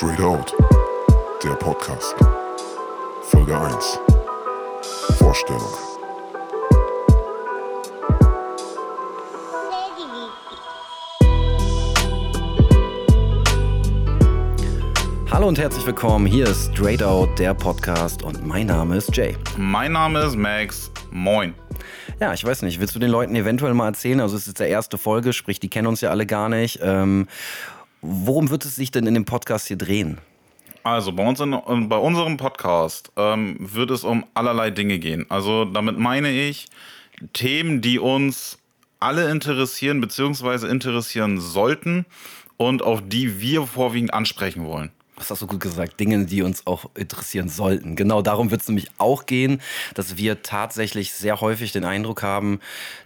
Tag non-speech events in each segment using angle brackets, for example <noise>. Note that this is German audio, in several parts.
Straight Out, der Podcast. Folge 1. Vorstellung. Hallo und herzlich willkommen. Hier ist Straight Out, der Podcast und mein Name ist Jay. Mein Name ist Max. Moin. Ja, ich weiß nicht, willst du den Leuten eventuell mal erzählen? Also es ist jetzt der erste Folge, sprich, die kennen uns ja alle gar nicht. Ähm, worum wird es sich denn in dem Podcast hier drehen? Also bei, uns in, bei unserem Podcast ähm, wird es um allerlei Dinge gehen. Also damit meine ich Themen, die uns alle interessieren bzw. interessieren sollten und auf die wir vorwiegend ansprechen wollen was hast du gut gesagt, Dinge, die uns auch interessieren sollten. Genau darum wird es nämlich auch gehen, dass wir tatsächlich sehr häufig den Eindruck haben,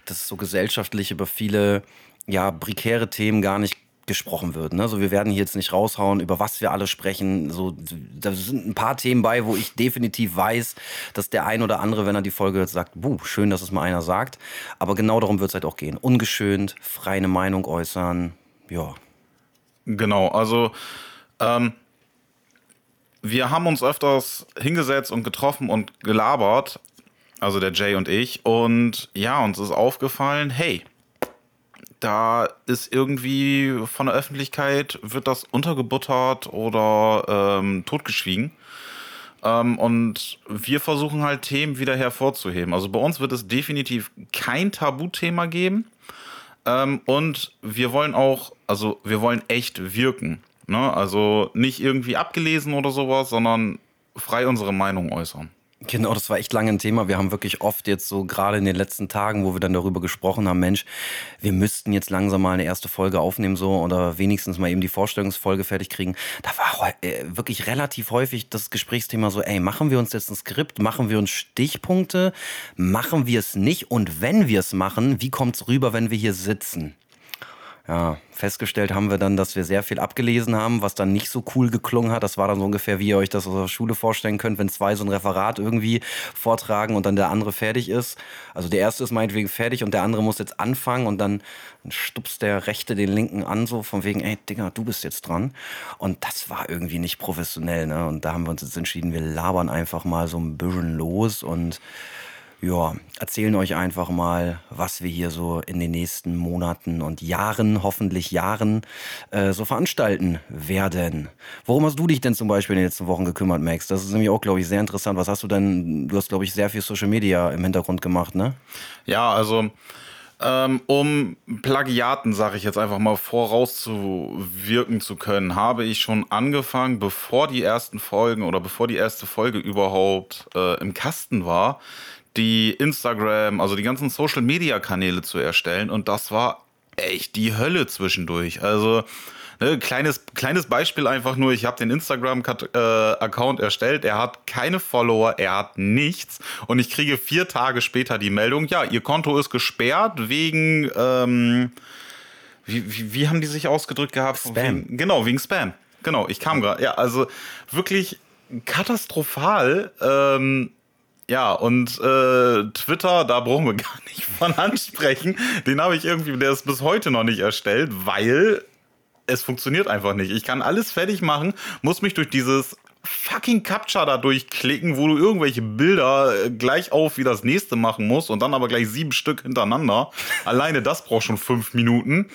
dass so gesellschaftlich über viele ja, prekäre Themen gar nicht gesprochen wird. Ne? Also wir werden hier jetzt nicht raushauen, über was wir alle sprechen. So, da sind ein paar Themen bei, wo ich definitiv weiß, dass der ein oder andere, wenn er die Folge hört, sagt, buh, schön, dass es mal einer sagt. Aber genau darum wird es halt auch gehen. Ungeschönt, frei eine Meinung äußern, ja. Genau, also ähm, wir haben uns öfters hingesetzt und getroffen und gelabert, also der Jay und ich. Und ja, uns ist aufgefallen, hey, da ist irgendwie von der Öffentlichkeit, wird das untergebuttert oder ähm, totgeschwiegen. Ähm, und wir versuchen halt Themen wieder hervorzuheben. Also bei uns wird es definitiv kein Tabuthema geben. Ähm, und wir wollen auch, also wir wollen echt wirken. Ne? Also nicht irgendwie abgelesen oder sowas, sondern frei unsere Meinung äußern. Genau, das war echt lange ein Thema. Wir haben wirklich oft jetzt so gerade in den letzten Tagen, wo wir dann darüber gesprochen haben, Mensch, wir müssten jetzt langsam mal eine erste Folge aufnehmen so oder wenigstens mal eben die Vorstellungsfolge fertig kriegen. Da war äh, wirklich relativ häufig das Gesprächsthema so, ey, machen wir uns jetzt ein Skript, machen wir uns Stichpunkte, machen wir es nicht und wenn wir es machen, wie kommt es rüber, wenn wir hier sitzen? Ja, festgestellt haben wir dann, dass wir sehr viel abgelesen haben, was dann nicht so cool geklungen hat. Das war dann so ungefähr, wie ihr euch das aus der Schule vorstellen könnt, wenn zwei so ein Referat irgendwie vortragen und dann der andere fertig ist. Also der erste ist meinetwegen fertig und der andere muss jetzt anfangen und dann stupst der Rechte den Linken an, so von wegen, ey, Digga, du bist jetzt dran. Und das war irgendwie nicht professionell, ne? Und da haben wir uns jetzt entschieden, wir labern einfach mal so ein bisschen los und ja, erzählen euch einfach mal, was wir hier so in den nächsten Monaten und Jahren, hoffentlich Jahren, äh, so veranstalten werden. Worum hast du dich denn zum Beispiel in den letzten Wochen gekümmert, Max? Das ist nämlich auch, glaube ich, sehr interessant. Was hast du denn, du hast, glaube ich, sehr viel Social Media im Hintergrund gemacht, ne? Ja, also ähm, um Plagiaten, sage ich jetzt einfach mal, vorauszuwirken zu können, habe ich schon angefangen, bevor die ersten Folgen oder bevor die erste Folge überhaupt äh, im Kasten war, die Instagram, also die ganzen Social Media Kanäle zu erstellen. Und das war echt die Hölle zwischendurch. Also, ne, kleines, kleines Beispiel einfach nur, ich habe den Instagram-Account äh, erstellt, er hat keine Follower, er hat nichts und ich kriege vier Tage später die Meldung, ja, ihr Konto ist gesperrt wegen, ähm, wie, wie, wie haben die sich ausgedrückt gehabt? Spam. Wegen, genau, wegen Spam. Genau, ich kam gerade. Ja, also wirklich katastrophal. Ähm, ja, und äh, Twitter, da brauchen wir <laughs> gar nicht von ansprechen. Den habe ich irgendwie, der ist bis heute noch nicht erstellt, weil es funktioniert einfach nicht. Ich kann alles fertig machen, muss mich durch dieses fucking Captcha da durchklicken, wo du irgendwelche Bilder äh, gleich auf wie das nächste machen musst und dann aber gleich sieben Stück hintereinander. <laughs> Alleine das braucht schon fünf Minuten.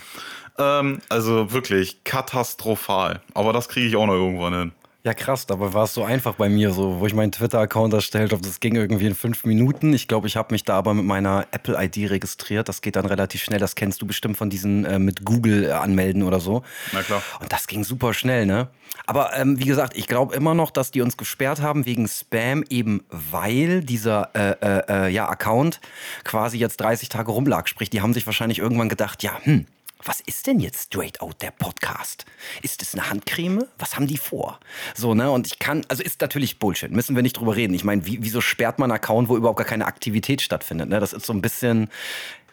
Ähm, also wirklich katastrophal. Aber das kriege ich auch noch irgendwann hin. Ja, krass, dabei war es so einfach bei mir, so, wo ich meinen Twitter-Account erstellt habe. Das ging irgendwie in fünf Minuten. Ich glaube, ich habe mich da aber mit meiner Apple-ID registriert. Das geht dann relativ schnell. Das kennst du bestimmt von diesen äh, mit Google äh, anmelden oder so. Na klar. Und das ging super schnell, ne? Aber ähm, wie gesagt, ich glaube immer noch, dass die uns gesperrt haben wegen Spam, eben weil dieser äh, äh, äh ja, Account quasi jetzt 30 Tage rumlag. Sprich, die haben sich wahrscheinlich irgendwann gedacht, ja, hm, was ist denn jetzt Straight Out der Podcast? Ist es eine Handcreme? Was haben die vor? So, ne? Und ich kann, also ist natürlich Bullshit, müssen wir nicht drüber reden. Ich meine, wie, wieso sperrt man einen Account, wo überhaupt gar keine Aktivität stattfindet? Ne? Das ist so ein bisschen,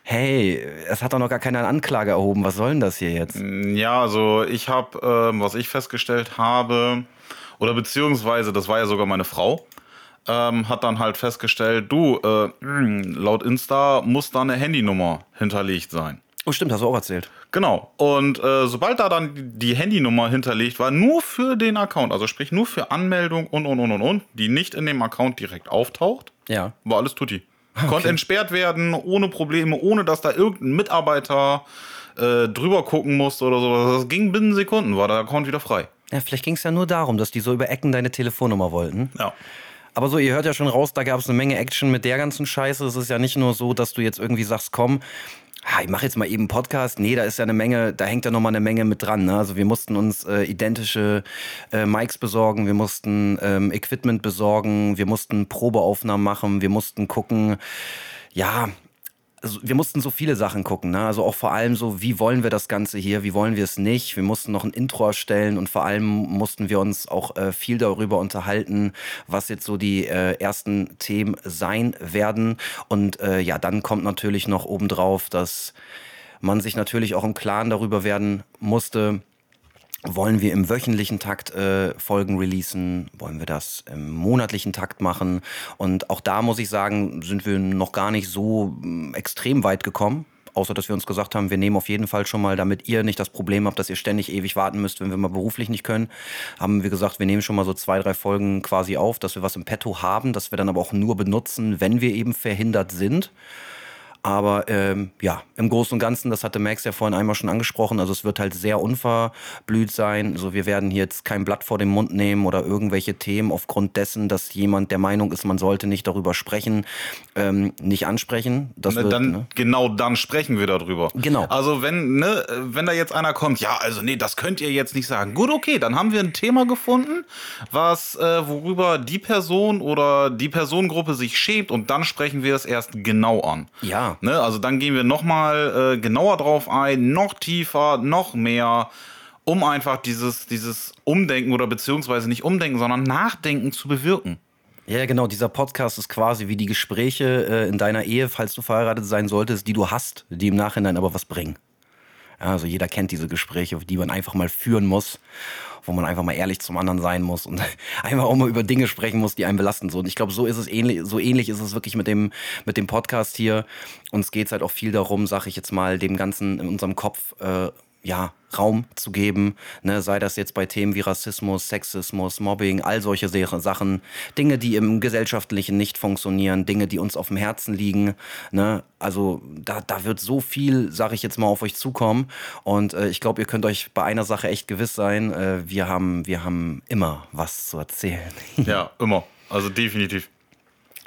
hey, es hat doch noch gar keiner eine Anklage erhoben. Was soll denn das hier jetzt? Ja, also ich habe, ähm, was ich festgestellt habe, oder beziehungsweise, das war ja sogar meine Frau, ähm, hat dann halt festgestellt, du, äh, laut Insta muss da eine Handynummer hinterlegt sein. Oh, stimmt, hast du auch erzählt. Genau. Und äh, sobald da dann die Handynummer hinterlegt war, nur für den Account, also sprich nur für Anmeldung und und und und und, die nicht in dem Account direkt auftaucht, Ja. war alles tutti. Konnte entsperrt werden, ohne Probleme, ohne dass da irgendein Mitarbeiter äh, drüber gucken musste oder sowas. Das ging binnen Sekunden, war der Account wieder frei. Ja, vielleicht ging es ja nur darum, dass die so über Ecken deine Telefonnummer wollten. Ja. Aber so, ihr hört ja schon raus, da gab es eine Menge Action mit der ganzen Scheiße. Es ist ja nicht nur so, dass du jetzt irgendwie sagst, komm, ah, ich mache jetzt mal eben einen Podcast. Nee, da ist ja eine Menge, da hängt ja nochmal eine Menge mit dran. Ne? Also wir mussten uns äh, identische äh, Mics besorgen, wir mussten ähm, Equipment besorgen, wir mussten Probeaufnahmen machen, wir mussten gucken, ja, also wir mussten so viele Sachen gucken, ne? Also auch vor allem so, wie wollen wir das Ganze hier, wie wollen wir es nicht? Wir mussten noch ein Intro erstellen und vor allem mussten wir uns auch äh, viel darüber unterhalten, was jetzt so die äh, ersten Themen sein werden. Und äh, ja, dann kommt natürlich noch obendrauf, dass man sich natürlich auch im Klaren darüber werden musste, wollen wir im wöchentlichen Takt äh, Folgen releasen? Wollen wir das im monatlichen Takt machen? Und auch da muss ich sagen, sind wir noch gar nicht so mm, extrem weit gekommen. Außer dass wir uns gesagt haben, wir nehmen auf jeden Fall schon mal, damit ihr nicht das Problem habt, dass ihr ständig ewig warten müsst, wenn wir mal beruflich nicht können, haben wir gesagt, wir nehmen schon mal so zwei, drei Folgen quasi auf, dass wir was im Petto haben, dass wir dann aber auch nur benutzen, wenn wir eben verhindert sind. Aber ähm, ja, im Großen und Ganzen, das hatte Max ja vorhin einmal schon angesprochen, also es wird halt sehr unverblüht sein. Also wir werden hier jetzt kein Blatt vor den Mund nehmen oder irgendwelche Themen aufgrund dessen, dass jemand der Meinung ist, man sollte nicht darüber sprechen, ähm, nicht ansprechen. Das Ne, wird, dann, ne? Genau dann sprechen wir darüber. Genau. Also wenn, ne, wenn da jetzt einer kommt, ja, also nee, das könnt ihr jetzt nicht sagen. Gut, okay, dann haben wir ein Thema gefunden, was, äh, worüber die Person oder die Personengruppe sich schämt und dann sprechen wir es erst genau an. Ja. Ne, also dann gehen wir nochmal äh, genauer drauf ein, noch tiefer, noch mehr, um einfach dieses, dieses Umdenken oder beziehungsweise nicht Umdenken, sondern Nachdenken zu bewirken. Ja, genau. Dieser Podcast ist quasi wie die Gespräche äh, in deiner Ehe, falls du verheiratet sein solltest, die du hast, die im Nachhinein aber was bringen. Also jeder kennt diese Gespräche, die man einfach mal führen muss, wo man einfach mal ehrlich zum anderen sein muss und <laughs> einfach auch mal über Dinge sprechen muss, die einen belasten. So, und ich glaube, so ist es ähnlich, so ähnlich ist es wirklich mit dem, mit dem Podcast hier. Uns geht es halt auch viel darum, sag ich jetzt mal, dem Ganzen in unserem Kopf äh, ja, Raum zu geben, ne, sei das jetzt bei Themen wie Rassismus, Sexismus, Mobbing, all solche Sachen, Dinge, die im Gesellschaftlichen nicht funktionieren, Dinge, die uns auf dem Herzen liegen, ne, also da, da wird so viel, sage ich jetzt mal, auf euch zukommen und äh, ich glaube, ihr könnt euch bei einer Sache echt gewiss sein, äh, wir haben, wir haben immer was zu erzählen. Ja, immer. Also definitiv.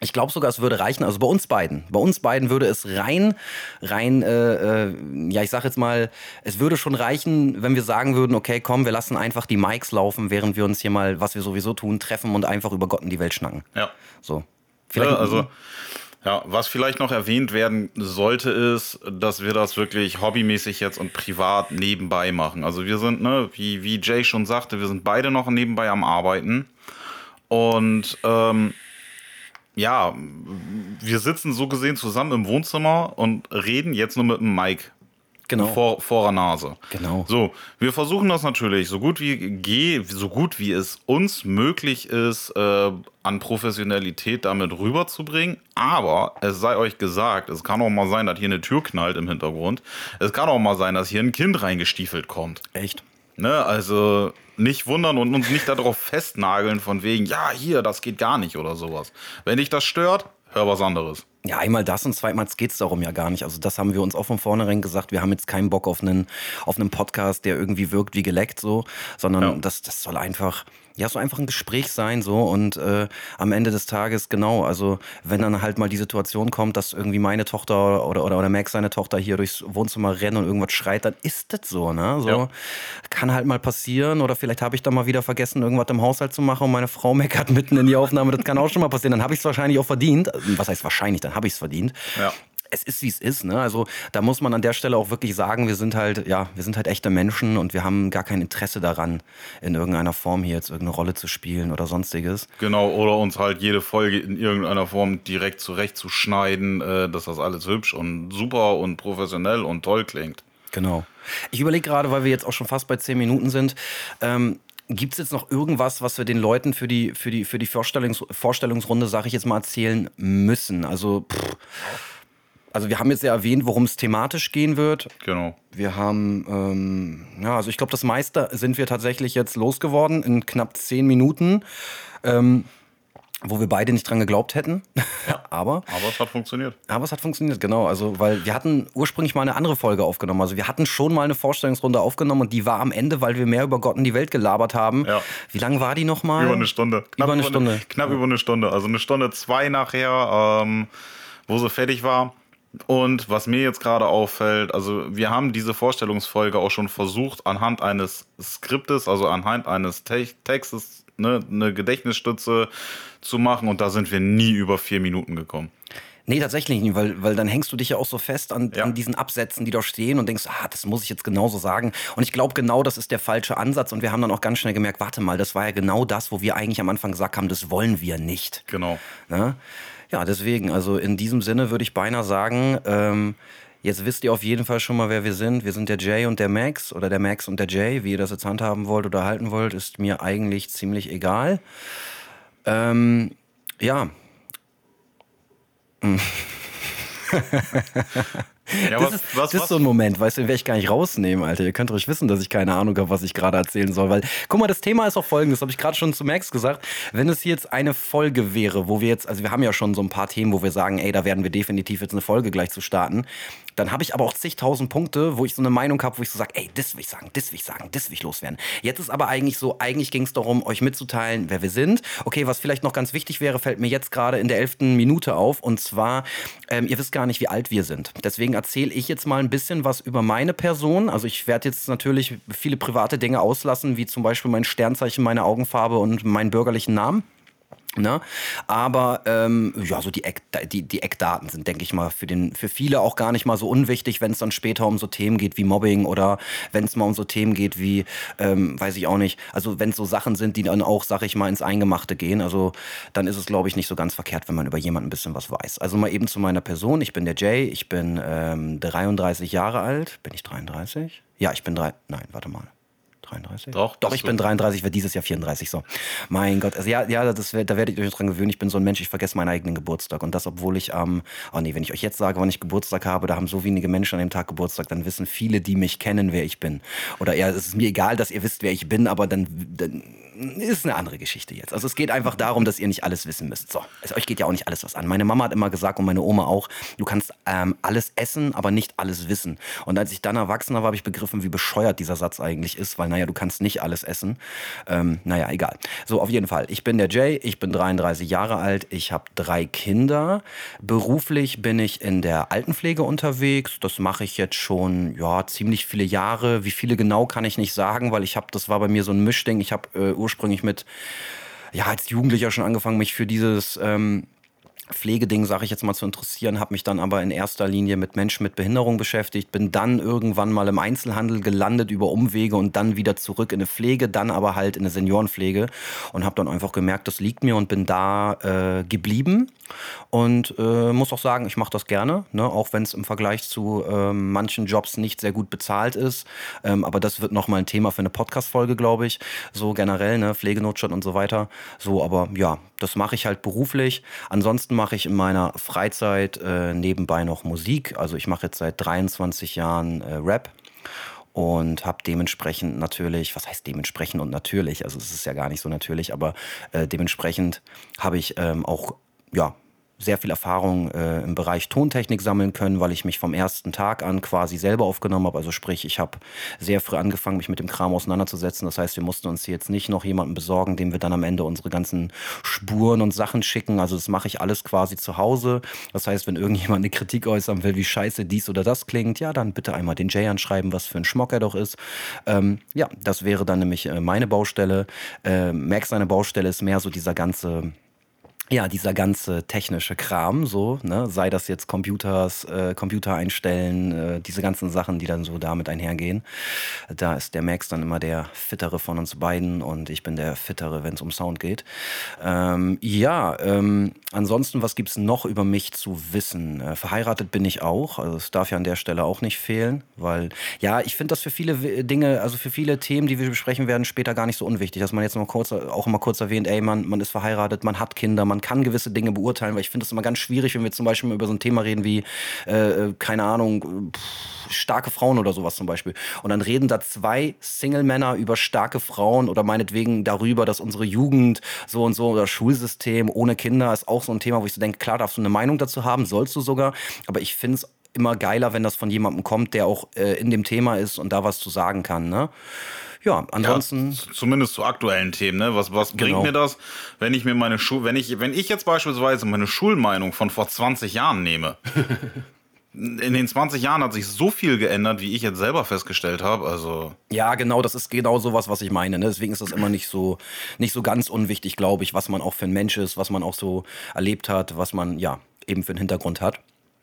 Ich glaube sogar, es würde reichen, also bei uns beiden. Bei uns beiden würde es rein, rein, äh, äh, ja, ich sag jetzt mal, es würde schon reichen, wenn wir sagen würden, okay, komm, wir lassen einfach die Mics laufen, während wir uns hier mal, was wir sowieso tun, treffen und einfach über Gott und die Welt schnacken. Ja. So. Ja, also, ja, was vielleicht noch erwähnt werden sollte, ist, dass wir das wirklich hobbymäßig jetzt und privat nebenbei machen. Also wir sind, ne, wie, wie Jay schon sagte, wir sind beide noch nebenbei am Arbeiten. Und ähm, ja, wir sitzen so gesehen zusammen im Wohnzimmer und reden jetzt nur mit dem Mike Genau. vor, vor der Nase. Genau. So, wir versuchen das natürlich so gut wie geh, so gut wie es uns möglich ist, äh, an Professionalität damit rüberzubringen. Aber es sei euch gesagt, es kann auch mal sein, dass hier eine Tür knallt im Hintergrund. Es kann auch mal sein, dass hier ein Kind reingestiefelt kommt. Echt? Ne? Also nicht wundern und uns nicht darauf festnageln von wegen, ja, hier, das geht gar nicht oder sowas. Wenn dich das stört, hör was anderes. Ja, einmal das und zweitmals geht's darum ja gar nicht. Also das haben wir uns auch von vornherein gesagt. Wir haben jetzt keinen Bock auf einen, auf einen Podcast, der irgendwie wirkt wie geleckt so, sondern Ja. das, das soll einfach, ja, so einfach ein Gespräch sein so und äh, am Ende des Tages genau, also wenn dann halt mal die Situation kommt, dass irgendwie meine Tochter oder, oder, oder Max seine Tochter hier durchs Wohnzimmer rennt und irgendwas schreit, dann ist das so, ne? So Ja. kann halt mal passieren oder vielleicht habe ich dann mal wieder vergessen, irgendwas im Haushalt zu machen und meine Frau meckert mitten in die Aufnahme. Das kann auch schon mal passieren. Dann habe ich es wahrscheinlich auch verdient. Was heißt wahrscheinlich? Dann habe ich es verdient. Ja. Es ist wie es ist, ne? Also da muss man an der Stelle auch wirklich sagen, wir sind halt, ja, wir sind halt echte Menschen und wir haben gar kein Interesse daran, in irgendeiner Form hier jetzt irgendeine Rolle zu spielen oder sonstiges. Genau, oder uns halt jede Folge in irgendeiner Form direkt zurechtzuschneiden, äh, dass das alles hübsch und super und professionell und toll klingt. Genau. Ich überlege gerade, weil wir jetzt auch schon fast bei zehn Minuten sind, ähm, Gibt es jetzt noch irgendwas, was wir den Leuten für die, für die, für die Vorstellungs Vorstellungsrunde, sage ich jetzt mal, erzählen müssen? Also, pff, also wir haben jetzt ja erwähnt, worum es thematisch gehen wird. Genau. Wir haben, ähm, ja, also ich glaube, das meiste sind wir tatsächlich jetzt losgeworden in knapp zehn Minuten. Ähm, wo wir beide nicht dran geglaubt hätten. Ja. <laughs> aber, aber es hat funktioniert. Aber es hat funktioniert, genau. Also, weil wir hatten ursprünglich mal eine andere Folge aufgenommen. Also wir hatten schon mal eine Vorstellungsrunde aufgenommen und die war am Ende, weil wir mehr über Gott und die Welt gelabert haben. Ja. Wie lange war die nochmal? Über eine Stunde. Knapp über eine Stunde. Eine, knapp ja. über eine Stunde. Also eine Stunde zwei nachher, ähm, wo sie fertig war. Und was mir jetzt gerade auffällt, also wir haben diese Vorstellungsfolge auch schon versucht, anhand eines Skriptes, also anhand eines Te Textes, ne, eine Gedächtnisstütze zu machen und da sind wir nie über vier Minuten gekommen. Nee, tatsächlich nicht, weil, weil dann hängst du dich ja auch so fest an, ja. an diesen Absätzen, die da stehen und denkst, ah, das muss ich jetzt genauso sagen. Und ich glaube, genau das ist der falsche Ansatz. Und wir haben dann auch ganz schnell gemerkt, warte mal, das war ja genau das, wo wir eigentlich am Anfang gesagt haben, das wollen wir nicht. Genau. Ne? Ja, deswegen, also in diesem Sinne würde ich beinahe sagen, ähm, jetzt wisst ihr auf jeden Fall schon mal, wer wir sind. Wir sind der Jay und der Max oder der Max und der Jay. Wie ihr das jetzt handhaben wollt oder halten wollt, ist mir eigentlich ziemlich egal. Ähm, ja. <laughs> Ja, das, was, ist, was, das ist so ein Moment, weißt du, den werde ich gar nicht rausnehmen, Alter. Ihr könnt ruhig wissen, dass ich keine Ahnung habe, was ich gerade erzählen soll. Weil, guck mal, das Thema ist auch folgendes, habe ich gerade schon zu Max gesagt. Wenn es jetzt eine Folge wäre, wo wir jetzt, also wir haben ja schon so ein paar Themen, wo wir sagen, ey, da werden wir definitiv jetzt eine Folge gleich zu starten. Dann habe ich aber auch zigtausend Punkte, wo ich so eine Meinung habe, wo ich so sage, ey, das will ich sagen, das will ich sagen, das will ich loswerden. Jetzt ist aber eigentlich so, eigentlich ging es darum, euch mitzuteilen, wer wir sind. Okay, was vielleicht noch ganz wichtig wäre, fällt mir jetzt gerade in der elften Minute auf. Und zwar, ähm, ihr wisst gar nicht, wie alt wir sind. Deswegen erzähle ich jetzt mal ein bisschen was über meine Person. Also ich werde jetzt natürlich viele private Dinge auslassen, wie zum Beispiel mein Sternzeichen, meine Augenfarbe und meinen bürgerlichen Namen. Ne? Aber ähm, ja, so die, Eck, die, die Eckdaten sind, denke ich mal, für, den, für viele auch gar nicht mal so unwichtig, wenn es dann später um so Themen geht wie Mobbing oder wenn es mal um so Themen geht wie, ähm, weiß ich auch nicht, also wenn es so Sachen sind, die dann auch, sag ich mal, ins Eingemachte gehen, also dann ist es, glaube ich, nicht so ganz verkehrt, wenn man über jemanden ein bisschen was weiß. Also mal eben zu meiner Person. Ich bin der Jay, ich bin ähm, 33 Jahre alt. Bin ich 33? Ja, ich bin drei. Nein, warte mal. 33? Doch, Doch ich bin 33, werde dieses Jahr 34. So. Mein Gott, also ja, ja das, da werdet ihr euch dran gewöhnen. Ich bin so ein Mensch, ich vergesse meinen eigenen Geburtstag. Und das, obwohl ich am, ähm, oh nee, wenn ich euch jetzt sage, wann ich Geburtstag habe, da haben so wenige Menschen an dem Tag Geburtstag, dann wissen viele, die mich kennen, wer ich bin. Oder ja, es ist mir egal, dass ihr wisst, wer ich bin, aber dann, dann ist eine andere Geschichte jetzt. Also es geht einfach darum, dass ihr nicht alles wissen müsst. So, also euch geht ja auch nicht alles was an. Meine Mama hat immer gesagt und meine Oma auch, du kannst ähm, alles essen, aber nicht alles wissen. Und als ich dann erwachsener war, habe ich begriffen, wie bescheuert dieser Satz eigentlich ist, weil naja, du kannst nicht alles essen. Ähm, naja, egal. So, auf jeden Fall. Ich bin der Jay, ich bin 33 Jahre alt, ich habe drei Kinder. Beruflich bin ich in der Altenpflege unterwegs. Das mache ich jetzt schon, ja, ziemlich viele Jahre. Wie viele genau kann ich nicht sagen, weil ich habe, das war bei mir so ein Mischding. Ich habe äh, ursprünglich mit, ja, als Jugendlicher schon angefangen, mich für dieses ähm, Pflegeding, sage ich jetzt mal, zu interessieren, habe mich dann aber in erster Linie mit Menschen mit Behinderung beschäftigt, bin dann irgendwann mal im Einzelhandel gelandet über Umwege und dann wieder zurück in eine Pflege, dann aber halt in eine Seniorenpflege und habe dann einfach gemerkt, das liegt mir und bin da äh, geblieben und äh, muss auch sagen, ich mache das gerne, ne? auch wenn es im Vergleich zu äh, manchen Jobs nicht sehr gut bezahlt ist, ähm, aber das wird nochmal ein Thema für eine Podcast-Folge, glaube ich, so generell, ne? Pflegenotstand und so weiter, so, aber ja, das mache ich halt beruflich, ansonsten mache ich in meiner Freizeit äh, nebenbei noch Musik. Also ich mache jetzt seit 23 Jahren äh, Rap und habe dementsprechend natürlich, was heißt dementsprechend und natürlich, also es ist ja gar nicht so natürlich, aber äh, dementsprechend habe ich ähm, auch ja sehr viel Erfahrung äh, im Bereich Tontechnik sammeln können, weil ich mich vom ersten Tag an quasi selber aufgenommen habe. Also sprich, ich habe sehr früh angefangen, mich mit dem Kram auseinanderzusetzen. Das heißt, wir mussten uns jetzt nicht noch jemanden besorgen, dem wir dann am Ende unsere ganzen Spuren und Sachen schicken. Also das mache ich alles quasi zu Hause. Das heißt, wenn irgendjemand eine Kritik äußern will, wie scheiße dies oder das klingt, ja, dann bitte einmal den Jay anschreiben, was für ein Schmock er doch ist. Ähm, ja, das wäre dann nämlich äh, meine Baustelle. Äh, Max seine Baustelle ist mehr so dieser ganze ja, dieser ganze technische Kram, so, ne, sei das jetzt Computers, äh, Computer einstellen, äh, diese ganzen Sachen, die dann so damit einhergehen. Da ist der Max dann immer der Fittere von uns beiden und ich bin der Fittere, wenn es um Sound geht. Ähm, ja, ähm, ansonsten, was gibt's noch über mich zu wissen? Äh, verheiratet bin ich auch, also es darf ja an der Stelle auch nicht fehlen, weil, ja, ich finde das für viele Dinge, also für viele Themen, die wir besprechen werden, später gar nicht so unwichtig, dass man jetzt noch kurz, auch immer kurz erwähnt, ey, man, man ist verheiratet, man hat Kinder, man man kann gewisse Dinge beurteilen, weil ich finde es immer ganz schwierig, wenn wir zum Beispiel über so ein Thema reden wie, äh, äh keine Ahnung, pff, starke Frauen oder sowas zum Beispiel. Und dann reden da zwei Single-Männer über starke Frauen oder meinetwegen darüber, dass unsere Jugend so und so oder Schulsystem ohne Kinder ist auch so ein Thema, wo ich so denke, klar darfst du eine Meinung dazu haben, sollst du sogar, aber ich finde es immer geiler, wenn das von jemandem kommt, der auch äh, in dem Thema ist und da was zu sagen kann. Ne? Ja, ansonsten. Ja, zumindest zu aktuellen Themen, ne? Was, was bringt Genau. mir das, wenn ich mir meine Schul, wenn ich, wenn ich jetzt beispielsweise meine Schulmeinung von vor 20 Jahren nehme? <laughs> In den 20 Jahren hat sich so viel geändert, wie ich jetzt selber festgestellt habe. Also, Ja, genau, das ist genau sowas, was ich meine. Ne? Deswegen ist das immer nicht so, nicht so ganz unwichtig, glaube ich, was man auch für ein Mensch ist, was man auch so erlebt hat, was man ja eben für einen Hintergrund hat.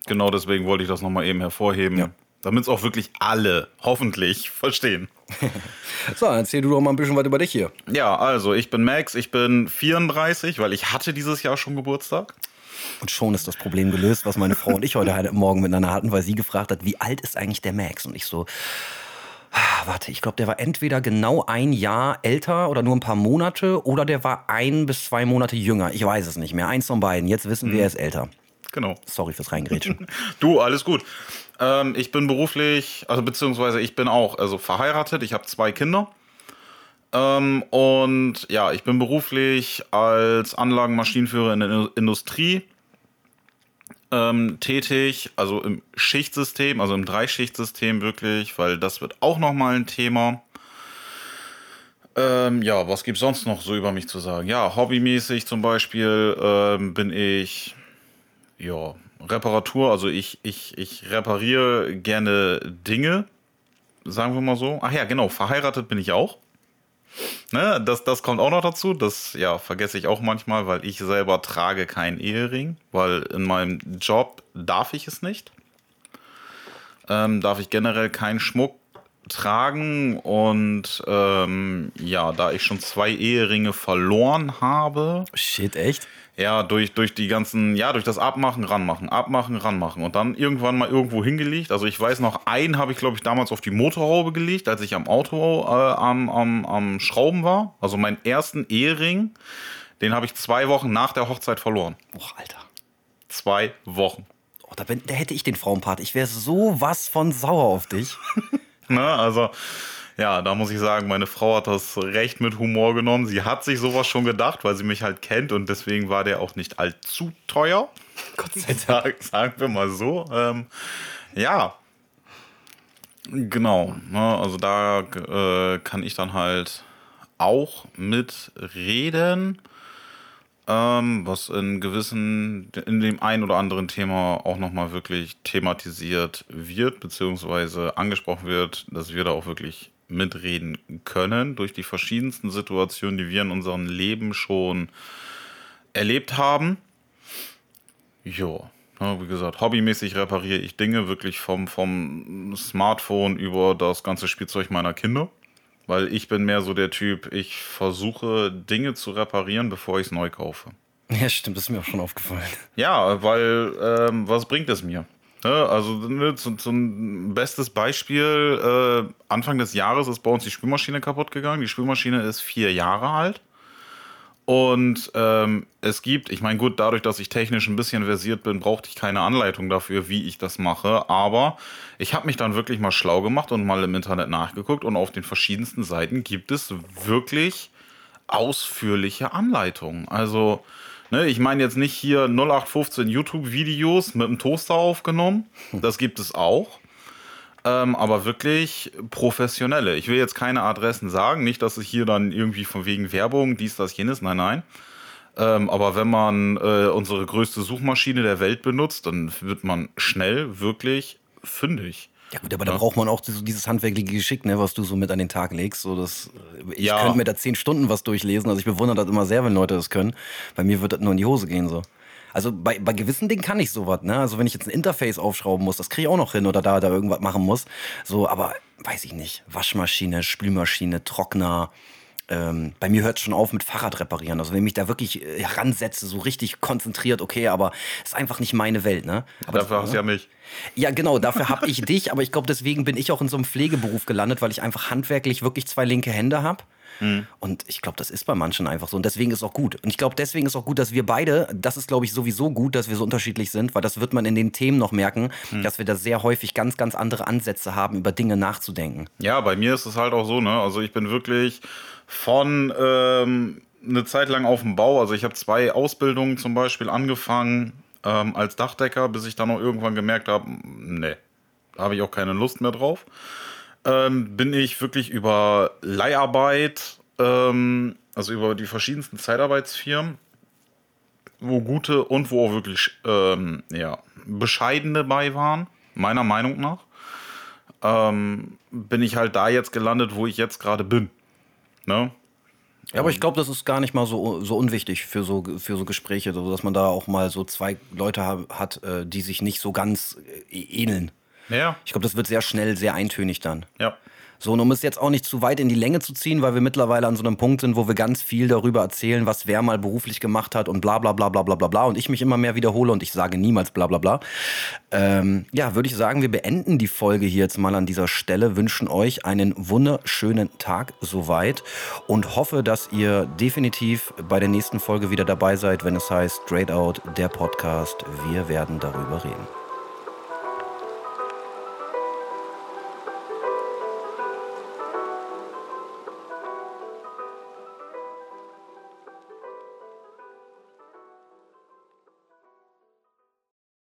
Genau deswegen wollte ich das nochmal eben hervorheben. Ja. Damit es auch wirklich alle hoffentlich verstehen. So, erzähl du doch mal ein bisschen was über dich hier. Ja, also ich bin Max, ich bin 34, weil ich hatte dieses Jahr schon Geburtstag. Und schon ist das Problem gelöst, was meine Frau und ich heute halt Morgen miteinander hatten, weil sie gefragt hat, wie alt ist eigentlich der Max? Und ich so, ah, warte, ich glaube, der war entweder genau ein Jahr älter oder nur ein paar Monate oder der war ein bis zwei Monate jünger. Ich weiß es nicht mehr. Eins von beiden. Jetzt wissen wir, er ist älter. Genau. Sorry fürs Reingrätschen. <laughs> Du, alles gut. Ähm, ich bin beruflich, also beziehungsweise ich bin auch also verheiratet. Ich habe zwei Kinder. Ähm, und ja, ich bin beruflich als Anlagenmaschinenführer in der Indu- Industrie ähm, tätig, also im Schichtsystem, also im Dreischichtsystem wirklich, weil das wird auch nochmal ein Thema. Ähm, ja, was gibt's sonst noch so über mich zu sagen? Ja, hobbymäßig zum Beispiel ähm, bin ich ja, Reparatur, also ich, ich, ich repariere gerne Dinge, sagen wir mal so. Ach ja, genau, verheiratet bin ich auch. Ne, das, das kommt auch noch dazu. Das ja, vergesse ich auch manchmal, weil ich selber trage keinen Ehering, weil in meinem Job darf ich es nicht. Ähm, darf ich generell keinen Schmuck tragen und ähm, ja, da ich schon zwei Eheringe verloren habe, Shit, echt? ja, durch, durch die ganzen, ja, durch das Abmachen, ranmachen, abmachen, ranmachen und dann irgendwann mal irgendwo hingelegt. Also ich weiß noch, einen habe ich, glaube ich, damals auf die Motorhaube gelegt, als ich am Auto äh, am, am, am Schrauben war. Also meinen ersten Ehering, den habe ich zwei Wochen nach der Hochzeit verloren. Boah, Alter. Zwei Wochen. Oh, da, bin, da hätte ich den Frauenpart. Ich wäre so was von sauer auf dich. <laughs> <laughs> Ne? Also, ja, da muss ich sagen, meine Frau hat das recht mit Humor genommen. Sie hat sich sowas schon gedacht, weil sie mich halt kennt und deswegen war der auch nicht allzu teuer. Gott sei <laughs> Sag, sagen wir mal so. Ähm, ja. Genau. Ne? Also da äh, kann ich dann halt auch mitreden, ähm, was in gewissen, in dem ein oder anderen Thema auch nochmal wirklich thematisiert wird, beziehungsweise angesprochen wird, dass wir da auch wirklich mitreden können durch die verschiedensten Situationen, die wir in unserem Leben schon erlebt haben. Ja, ja, wie gesagt, hobbymäßig repariere ich Dinge wirklich vom, vom Smartphone über das ganze Spielzeug meiner Kinder. Weil ich bin mehr so der Typ, ich versuche Dinge zu reparieren, bevor ich es neu kaufe. Ja, stimmt, das ist mir auch schon aufgefallen. Ja, weil ähm, was bringt es mir? Ne, also ne, zum, zum bestes Beispiel, äh, Anfang des Jahres ist bei uns die Spülmaschine kaputt gegangen. Die Spülmaschine ist vier Jahre alt. Und ähm, es gibt, ich meine, gut, dadurch, dass ich technisch ein bisschen versiert bin, brauchte ich keine Anleitung dafür, wie ich das mache. Aber ich habe mich dann wirklich mal schlau gemacht und mal im Internet nachgeguckt. Und auf den verschiedensten Seiten gibt es wirklich ausführliche Anleitungen. Also, ne, ich meine jetzt nicht hier 0815 YouTube-Videos mit dem Toaster aufgenommen. Das gibt es auch. Ähm, aber wirklich professionelle. Ich will jetzt keine Adressen sagen, nicht, dass es hier dann irgendwie von wegen Werbung, dies, das, jenes, nein, nein. Ähm, aber wenn man äh, unsere größte Suchmaschine der Welt benutzt, dann wird man schnell wirklich fündig. Ja gut, aber da Ja. braucht man auch so dieses handwerkliche Geschick, ne, was du so mit an den Tag legst. So, das, ich Ja. könnte mir da zehn Stunden was durchlesen. Also ich bewundere das immer sehr, wenn Leute das können. Bei mir wird das nur in die Hose gehen so. Also bei, bei gewissen Dingen kann ich sowas, ne? Also wenn ich jetzt ein Interface aufschrauben muss, das kriege ich auch noch hin oder da, da irgendwas machen muss. So, aber weiß ich nicht. Waschmaschine, Spülmaschine, Trockner. Ähm, bei mir hört es schon auf mit Fahrrad reparieren. Also wenn ich mich da wirklich äh, heransetze, so richtig konzentriert, okay, aber ist einfach nicht meine Welt, ne? Aber Dafür hast du ja mich. ja, genau, dafür habe ich <laughs> dich, aber ich glaube, deswegen bin ich auch in so einem Pflegeberuf gelandet, weil ich einfach handwerklich wirklich zwei linke Hände habe. Mhm. Und ich glaube, das ist bei manchen einfach so. Und deswegen ist auch gut. Und ich glaube, deswegen ist auch gut, dass wir beide, das ist, glaube ich, sowieso gut, dass wir so unterschiedlich sind, weil das wird man in den Themen noch merken, mhm. dass wir da sehr häufig ganz, ganz andere Ansätze haben, über Dinge nachzudenken. Ja, bei mir ist es halt auch so, ne? Also ich bin wirklich von ähm, eine Zeit lang auf dem Bau, also ich habe zwei Ausbildungen zum Beispiel angefangen ähm, als Dachdecker, bis ich dann auch irgendwann gemerkt habe, nee, da habe ich auch keine Lust mehr drauf ähm, bin ich wirklich über Leiharbeit, ähm, also über die verschiedensten Zeitarbeitsfirmen, wo gute und wo auch wirklich ähm, ja, bescheidene bei waren, meiner Meinung nach, ähm, bin ich halt da jetzt gelandet, wo ich jetzt gerade bin. Ne? Ja, aber ich glaube, das ist gar nicht mal so, so unwichtig für so, für so Gespräche, so dass man da auch mal so zwei Leute hat, äh, die sich nicht so ganz äh, ähneln. Ja. Ich glaube, das wird sehr schnell sehr eintönig dann. Ja. So, und um es jetzt auch nicht zu weit in die Länge zu ziehen, weil wir mittlerweile an so einem Punkt sind, wo wir ganz viel darüber erzählen, was wer mal beruflich gemacht hat und bla bla bla bla bla bla bla und ich mich immer mehr wiederhole und ich sage niemals bla bla bla. Ähm, ja, würde ich sagen, wir beenden die Folge hier jetzt mal an dieser Stelle, wünschen euch einen wunderschönen Tag soweit und hoffe, dass ihr definitiv bei der nächsten Folge wieder dabei seid, wenn es heißt Straight Out, der Podcast. Wir werden darüber reden.